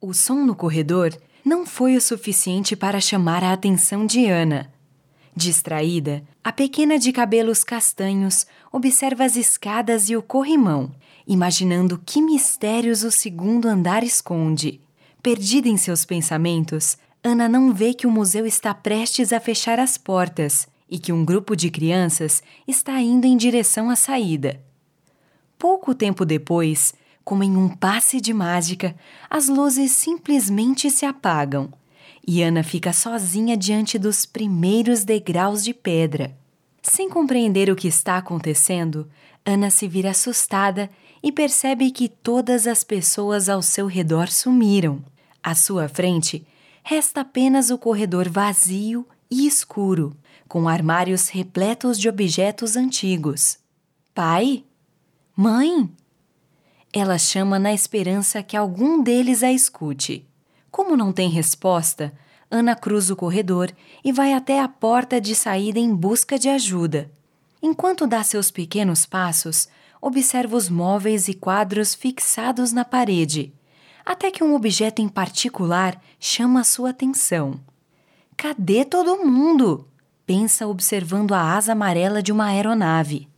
O som no corredor não foi o suficiente para chamar a atenção de Ana. Distraída, a pequena de cabelos castanhos observa as escadas e o corrimão, imaginando que mistérios o segundo andar esconde. Perdida em seus pensamentos, Ana não vê que o museu está prestes a fechar as portas e que um grupo de crianças está indo em direção à saída. Pouco tempo depois, como em um passe de mágica, as luzes simplesmente se apagam e Ana fica sozinha diante dos primeiros degraus de pedra. Sem compreender o que está acontecendo, Ana se vira assustada e percebe que todas as pessoas ao seu redor sumiram. À sua frente, resta apenas o corredor vazio e escuro, com armários repletos de objetos antigos. Pai? Mãe? Ela chama na esperança que algum deles a escute. Como não tem resposta, Ana cruza o corredor e vai até a porta de saída em busca de ajuda. Enquanto dá seus pequenos passos, observa os móveis e quadros fixados na parede, até que um objeto em particular chama sua atenção. Cadê todo mundo? pensa observando a asa amarela de uma aeronave.